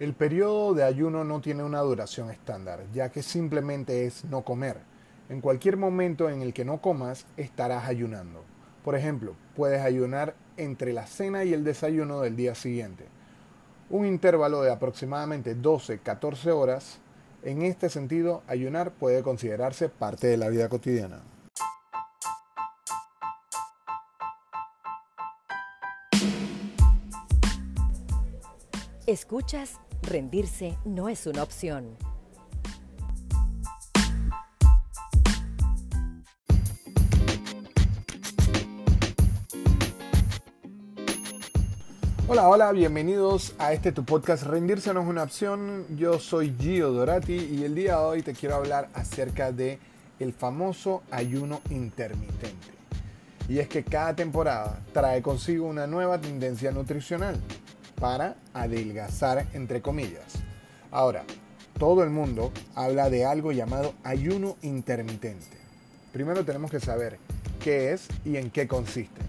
El periodo de ayuno no tiene una duración estándar, ya que simplemente es no comer. En cualquier momento en el que no comas, estarás ayunando. Por ejemplo, puedes ayunar entre la cena y el desayuno del día siguiente. Un intervalo de aproximadamente 12-14 horas. En este sentido, ayunar puede considerarse parte de la vida cotidiana. Escuchas, rendirse no es una opción. Hola, hola, bienvenidos a este tu podcast Rendirse no es una opción. Yo soy Gio Dorati y el día de hoy te quiero hablar acerca de el famoso ayuno intermitente. Y es que cada temporada trae consigo una nueva tendencia nutricional para adelgazar entre comillas. Ahora, todo el mundo habla de algo llamado ayuno intermitente. Primero tenemos que saber qué es y en qué consiste.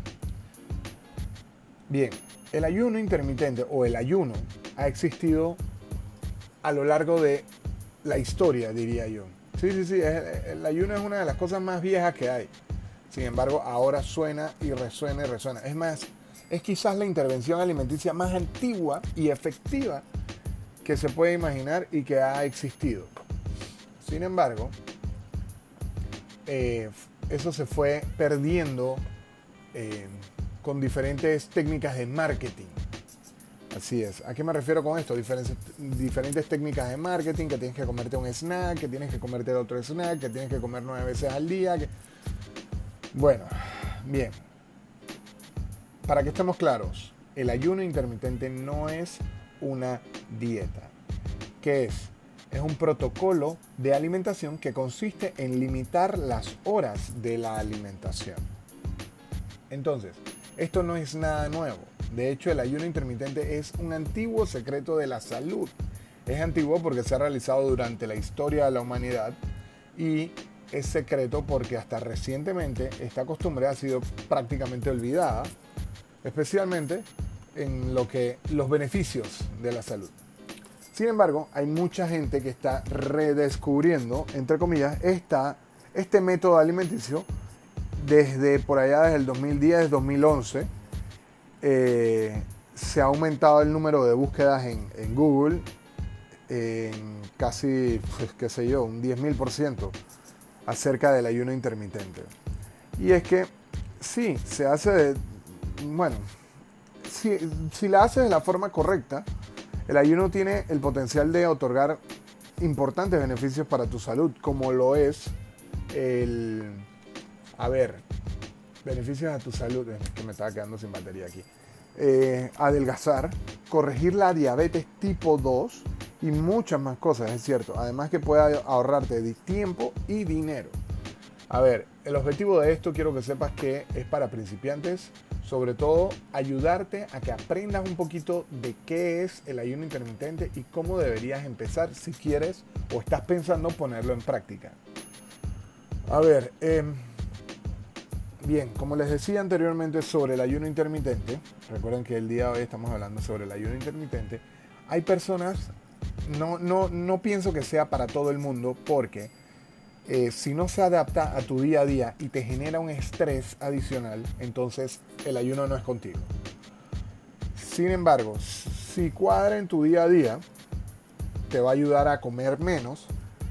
Bien, el ayuno intermitente o el ayuno ha existido a lo largo de la historia, diría yo. Sí, sí, sí, el ayuno es una de las cosas más viejas que hay. Sin embargo, ahora suena y resuena y resuena. Es más, es quizás la intervención alimenticia más antigua y efectiva que se puede imaginar y que ha existido. Sin embargo, eh, eso se fue perdiendo. Eh, con diferentes técnicas de marketing. Así es. ¿A qué me refiero con esto? Diferentes, técnicas de marketing, que tienes que comerte un snack, que tienes que comerte otro snack, que tienes que comer nueve veces al día. Bueno, bien. Para que estemos claros, el ayuno intermitente no es una dieta. ¿Qué es? Es un protocolo de alimentación que consiste en limitar las horas de la alimentación. Entonces, esto no es nada nuevo. De hecho, el ayuno intermitente es un antiguo secreto de la salud. Es antiguo porque se ha realizado durante la historia de la humanidad y es secreto porque hasta recientemente esta costumbre ha sido prácticamente olvidada, especialmente en lo que los beneficios de la salud. Sin embargo, hay mucha gente que está redescubriendo, entre comillas, esta, este método alimenticio desde por allá, desde el 2010, 2011, eh, se ha aumentado el número de búsquedas en, Google en casi, pues, qué sé yo, un 10.000% acerca del ayuno intermitente. Y es que sí, se hace de, bueno, si, la haces de la forma correcta, el ayuno tiene el potencial de otorgar importantes beneficios para tu salud, como lo es el a ver, beneficios a tu salud, es que me estaba quedando sin batería aquí. Eh, adelgazar, corregir la diabetes tipo 2 y muchas más cosas, es cierto. Además que puede ahorrarte tiempo y dinero. A ver, el objetivo de esto quiero que sepas que es para principiantes, sobre todo ayudarte a que aprendas un poquito de qué es el ayuno intermitente y cómo deberías empezar si quieres o estás pensando ponerlo en práctica. A ver, eh, Bien, como les decía anteriormente sobre el ayuno intermitente, recuerden que el día de hoy estamos hablando sobre el ayuno intermitente, hay personas, no, no, no pienso que sea para todo el mundo porque eh, si no se adapta a tu día a día y te genera un estrés adicional, entonces el ayuno no es contigo. Sin embargo, si cuadra en tu día a día, te va a ayudar a comer menos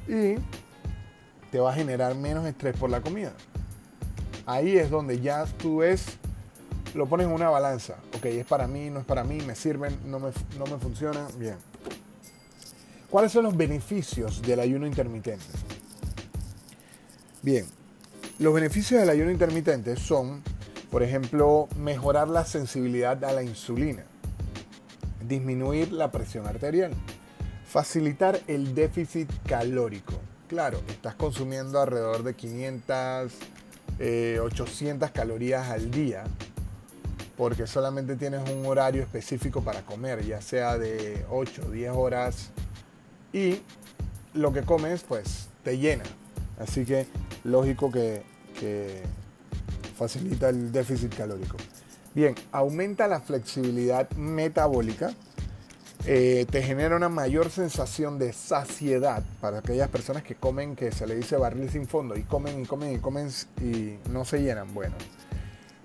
y te va a generar menos estrés por la comida ahí es donde ya tú ves, lo pones en una balanza. Ok, es para mí, no es para mí, me sirven, no me, no me funciona. Bien. ¿Cuáles son los beneficios del ayuno intermitente? Bien, los beneficios del ayuno intermitente son, por ejemplo, mejorar la sensibilidad a la insulina, disminuir la presión arterial, facilitar el déficit calórico. Claro, estás consumiendo alrededor de 500 800 eh, calorías al día, porque solamente tienes un horario específico para comer, ya sea de 8 o 10 horas, y lo que comes pues te llena. Así que lógico que, facilita el déficit calórico. Bien, aumenta la flexibilidad metabólica, eh, te genera una mayor sensación de saciedad para aquellas personas que comen, que se le dice barril sin fondo, y comen y comen y comen y no se llenan. Bueno,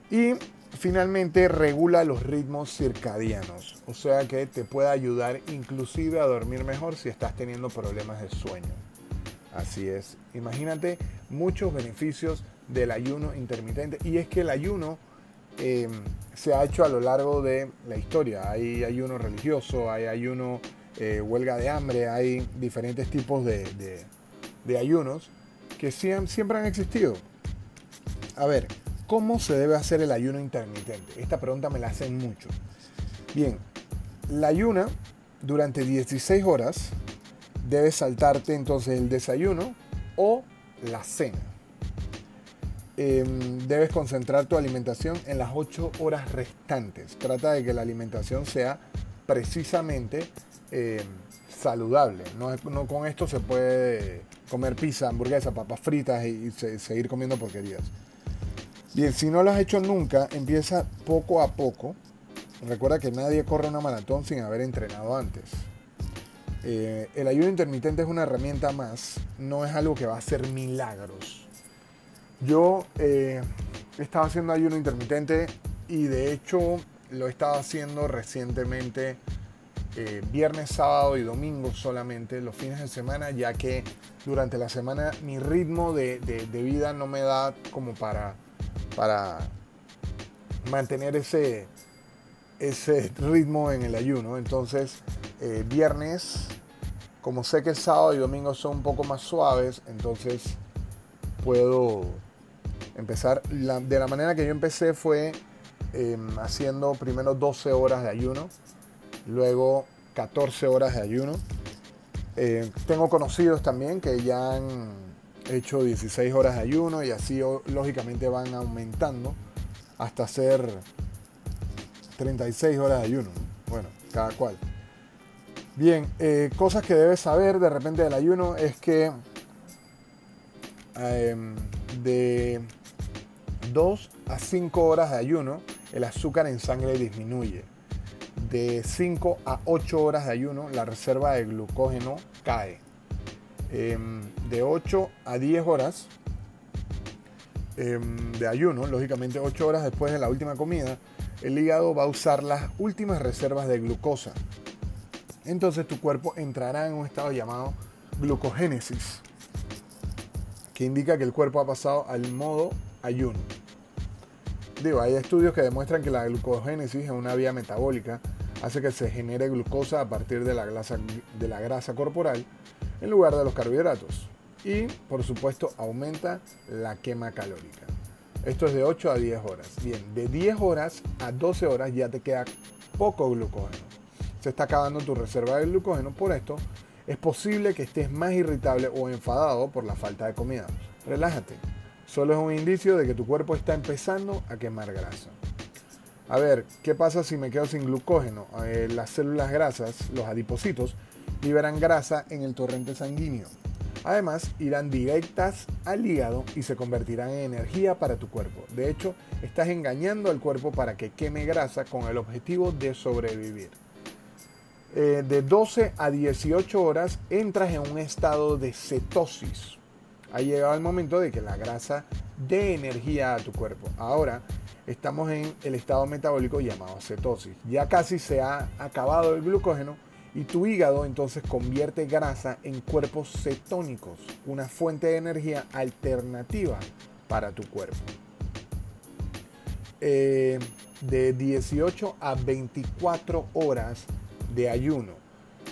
y finalmente regula los ritmos circadianos, o sea que te puede ayudar inclusive a dormir mejor si estás teniendo problemas de sueño. Así es, imagínate muchos beneficios del ayuno intermitente y es que el ayuno Em, se ha hecho a lo largo de la historia. Hay ayuno religioso, hay ayuno eh, huelga de hambre, hay diferentes tipos de, ayunos que siempre han existido. A ver, ¿cómo se debe hacer el ayuno intermitente? Esta pregunta me la hacen mucho. Bien, la ayuna durante 16 horas debes saltarte entonces el desayuno o la cena. Em, debes concentrar tu alimentación en las 8 horas restantes. Trata de que la alimentación sea precisamente em, saludable. No, con esto se puede comer pizza, hamburguesa, papas fritas y, seguir comiendo porquerías. Bien, si no lo has hecho nunca, empieza poco a poco. Recuerda que nadie corre una maratón sin haber entrenado antes. Eh, el ayuno intermitente es una herramienta más, no es algo que va a hacer milagros yo eh, he estado haciendo ayuno intermitente y de hecho lo he estado haciendo recientemente eh, viernes, sábado y domingo solamente, los fines de semana, ya que durante la semana mi ritmo de, vida no me da como para, para mantener ese, ese ritmo en el ayuno. Entonces, viernes, como sé que el sábado y domingo son un poco más suaves, entonces puedo empezar. de la manera que yo empecé fue em, haciendo primero 12 horas de ayuno, luego 14 horas de ayuno. Eh, tengo conocidos también que ya han hecho 16 horas de ayuno y así lógicamente van aumentando hasta hacer 36 horas de ayuno. Bueno, cada cual. Bien, eh, cosas que debes saber de repente del ayuno es que em, de 2 a 5 horas de ayuno, el azúcar en sangre disminuye. De 5 a 8 horas de ayuno, la reserva de glucógeno cae. Em, de 8 a 10 horas em, de ayuno, lógicamente 8 horas después de la última comida, el hígado va a usar las últimas reservas de glucosa. Entonces tu cuerpo entrará en un estado llamado glucogénesis, que indica que el cuerpo ha pasado al modo ayuno. Digo, hay estudios que demuestran que la glucogénesis en una vía metabólica hace que se genere glucosa a partir de la, grasa, de la grasa corporal en lugar de los carbohidratos. Y, por supuesto, aumenta la quema calórica. Esto es de 8 a 10 horas. Bien, de 10 horas a 12 horas ya te queda poco glucógeno. Se está acabando tu reserva de glucógeno. Por esto, es posible que estés más irritable o enfadado por la falta de comida. Relájate. Solo es un indicio de que tu cuerpo está empezando a quemar grasa. A ver, ¿qué pasa si me quedo sin glucógeno? Eh, las células grasas, los adipocitos, liberan grasa en el torrente sanguíneo. Además, irán directas al hígado y se convertirán en energía para tu cuerpo. De hecho, estás engañando al cuerpo para que queme grasa con el objetivo de sobrevivir. Eh, de 12 a 18 horas entras en un estado de cetosis ha llegado el momento de que la grasa dé energía a tu cuerpo. Ahora estamos en el estado metabólico llamado cetosis. Ya casi se ha acabado el glucógeno y tu hígado entonces convierte grasa en cuerpos cetónicos, una fuente de energía alternativa para tu cuerpo. Eh, de 18 a 24 horas de ayuno.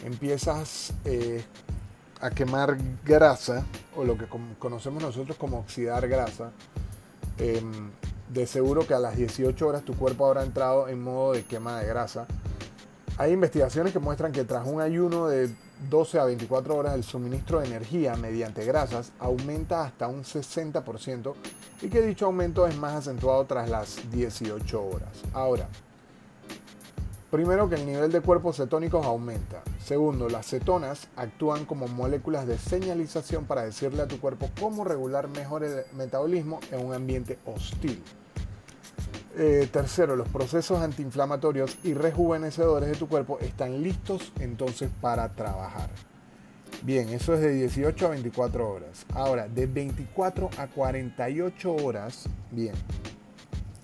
Empiezas eh, a quemar grasa, o lo que conocemos nosotros como oxidar grasa, em, de seguro que a las 18 horas tu cuerpo habrá entrado en modo de quema de grasa. Hay investigaciones que muestran que tras un ayuno de 12 a 24 horas el suministro de energía mediante grasas aumenta hasta un 60% y que dicho aumento es más acentuado tras las 18 horas. Ahora, Primero que el nivel de cuerpos cetónicos aumenta. Segundo, las cetonas actúan como moléculas de señalización para decirle a tu cuerpo cómo regular mejor el metabolismo en un ambiente hostil. Eh, tercero, los procesos antiinflamatorios y rejuvenecedores de tu cuerpo están listos entonces para trabajar. Bien, eso es de 18 a 24 horas. Ahora, de 24 a 48 horas, bien,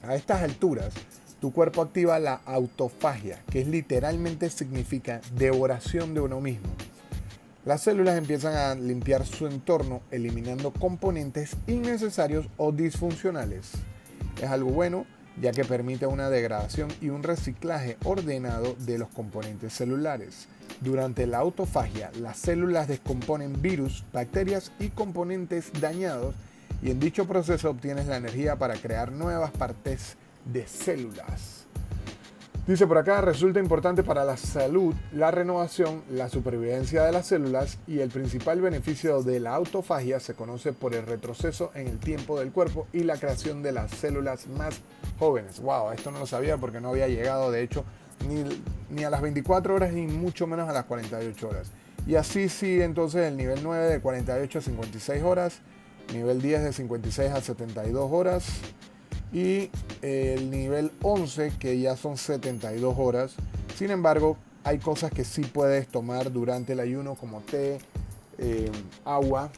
a estas alturas, tu cuerpo activa la autofagia, que literalmente significa devoración de uno mismo. Las células empiezan a limpiar su entorno eliminando componentes innecesarios o disfuncionales. Es algo bueno ya que permite una degradación y un reciclaje ordenado de los componentes celulares. Durante la autofagia, las células descomponen virus, bacterias y componentes dañados y en dicho proceso obtienes la energía para crear nuevas partes de células. Dice por acá, resulta importante para la salud, la renovación, la supervivencia de las células y el principal beneficio de la autofagia se conoce por el retroceso en el tiempo del cuerpo y la creación de las células más jóvenes. Wow, esto no lo sabía porque no había llegado de hecho ni, ni a las 24 horas ni mucho menos a las 48 horas. Y así sigue entonces el nivel 9 de 48 a 56 horas, nivel 10 de 56 a 72 horas, y el nivel 11 que ya son 72 horas. Sin embargo, hay cosas que sí puedes tomar durante el ayuno como té, eh, agua.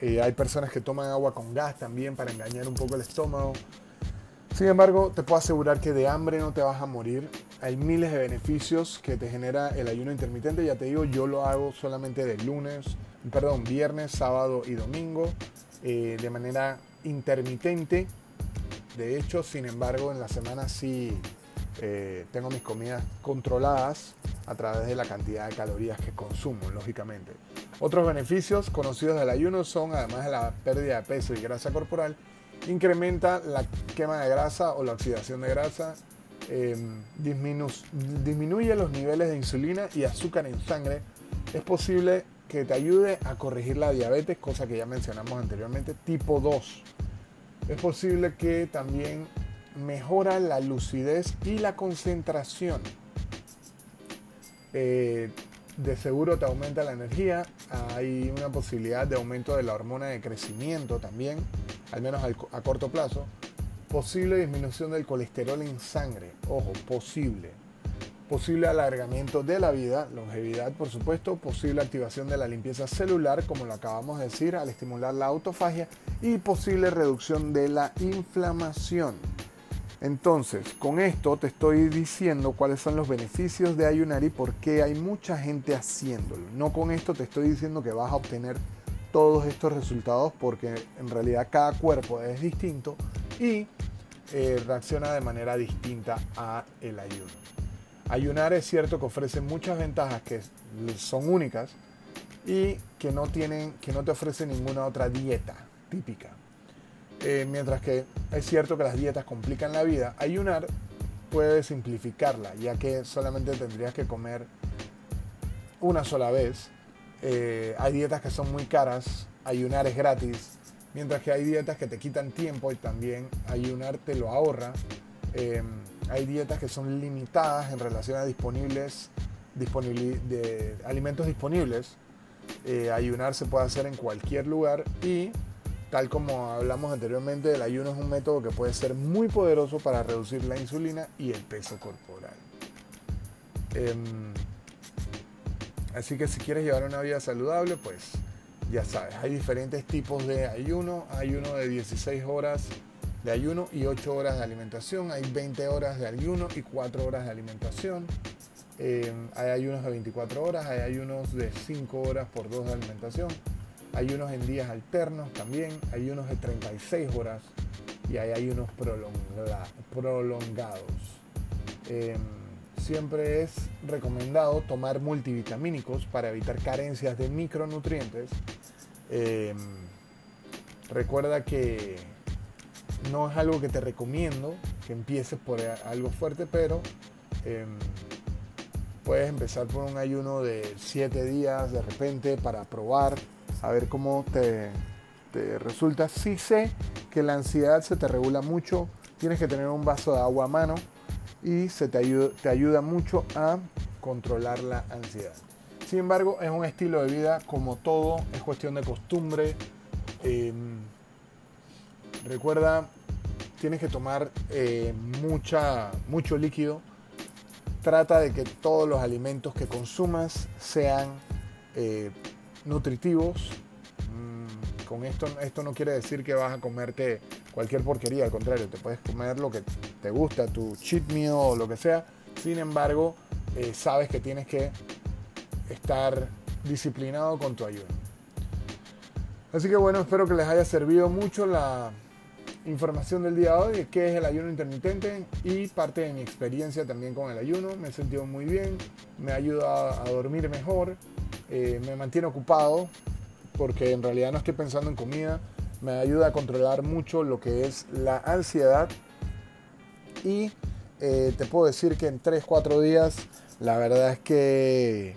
Eh, hay personas que toman agua con gas también para engañar un poco el estómago. Sin embargo, te puedo asegurar que de hambre no te vas a morir. Hay miles de beneficios que te genera el ayuno intermitente. Ya te digo, yo lo hago solamente de lunes, perdón, viernes, sábado y domingo, eh, de manera intermitente de hecho, sin embargo, en la semana sí eh, tengo mis comidas controladas a través de la cantidad de calorías que consumo, lógicamente. Otros beneficios conocidos del ayuno son, además de la pérdida de peso y grasa corporal, incrementa la quema de grasa o la oxidación de grasa, em, disminuye los niveles de insulina y azúcar en sangre. Es posible que te ayude a corregir la diabetes, cosa que ya mencionamos anteriormente, tipo 2 es posible que también mejora la lucidez y la concentración. Eh, de seguro te aumenta la energía, hay una posibilidad de aumento de la hormona de crecimiento también, al menos a corto plazo. Posible disminución del colesterol en sangre, ojo, posible posible alargamiento de la vida, longevidad por supuesto, posible activación de la limpieza celular, como lo acabamos de decir, al estimular la autofagia, y posible reducción de la inflamación. Entonces, con esto te estoy diciendo cuáles son los beneficios de ayunar y por qué hay mucha gente haciéndolo. No con esto te estoy diciendo que vas a obtener todos estos resultados porque en realidad cada cuerpo es distinto y eh, reacciona de manera distinta a el ayuno. Ayunar es cierto que ofrece muchas ventajas que son únicas y que no, tienen, que no te ofrece ninguna otra dieta típica. Eh, mientras que es cierto que las dietas complican la vida, ayunar puede simplificarla, ya que solamente tendrías que comer una sola vez. Eh, hay dietas que son muy caras, ayunar es gratis, mientras que hay dietas que te quitan tiempo y también ayunar te lo ahorra. Eh, hay dietas que son limitadas en relación a disponibles, de alimentos disponibles. Eh, ayunar se puede hacer en cualquier lugar y tal como hablamos anteriormente, el ayuno es un método que puede ser muy poderoso para reducir la insulina y el peso corporal. Em, así que si quieres llevar una vida saludable, pues ya sabes, hay diferentes tipos de ayuno. Hay uno de 16 horas de ayuno y 8 horas de alimentación. Hay 20 horas de ayuno y 4 horas de alimentación. Eh, hay ayunos de 24 horas, hay ayunos de 5 horas por 2 de alimentación. Hay unos en días alternos también, hay unos de 36 horas y hay ayunos prolongados. Em, siempre es recomendado tomar multivitamínicos para evitar carencias de micronutrientes. Em, recuerda que no es algo que te recomiendo que empieces por algo fuerte, pero em, puedes empezar por un ayuno de 7 días de repente para probar, a ver cómo te, resulta. Si sé que la ansiedad se te regula mucho, tienes que tener un vaso de agua a mano y se te ayuda, te ayuda mucho a controlar la ansiedad. Sin embargo, es un estilo de vida como todo, es cuestión de costumbre. Em, recuerda tienes que tomar eh, mucha, mucho líquido. Trata de que todos los alimentos que consumas sean eh, nutritivos. Mm, con esto, esto no quiere decir que vas a comerte cualquier porquería, al contrario, te puedes comer lo que te gusta, tu cheat o lo que sea. Sin embargo, eh, sabes que tienes que estar disciplinado con tu ayuno. Así que bueno, espero que les haya servido mucho la información del día de hoy qué es el ayuno intermitente y parte de mi experiencia también con el ayuno. Me he sentido muy bien, me ayuda a dormir mejor, eh, me mantiene ocupado porque en realidad no estoy pensando en comida, me ayuda a controlar mucho lo que es la ansiedad y eh, te puedo decir que en 3-4 días la verdad es que he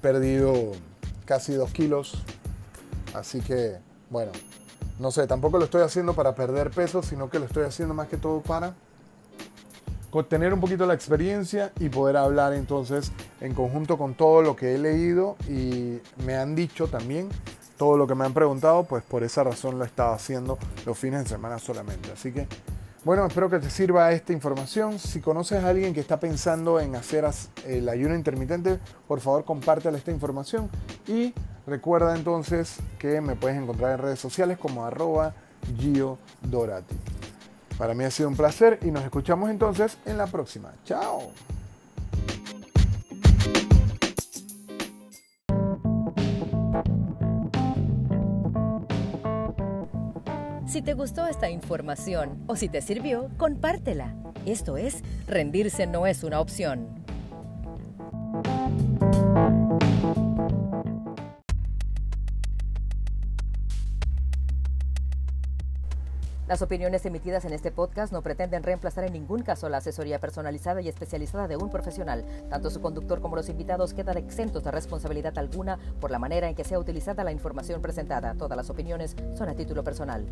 perdido casi 2 kilos, así que bueno, no sé, tampoco lo estoy haciendo para perder peso, sino que lo estoy haciendo más que todo para tener un poquito la experiencia y poder hablar entonces en conjunto con todo lo que he leído y me han dicho también todo lo que me han preguntado, pues por esa razón lo he estado haciendo los fines de semana solamente. Así que, bueno, espero que te sirva esta información. Si conoces a alguien que está pensando en hacer el ayuno intermitente, por favor compártele esta información y recuerda entonces que me puedes encontrar en redes sociales como arroba Gio Dorati. Para mí ha sido un placer y nos escuchamos entonces en la próxima. Chao. Si te gustó esta información o si te sirvió, compártela. Esto es, rendirse no es una opción. Las opiniones emitidas en este podcast no pretenden reemplazar en ningún caso la asesoría personalizada y especializada de un profesional. Tanto su conductor como los invitados quedan exentos de responsabilidad alguna por la manera en que sea utilizada la información presentada. Todas las opiniones son a título personal.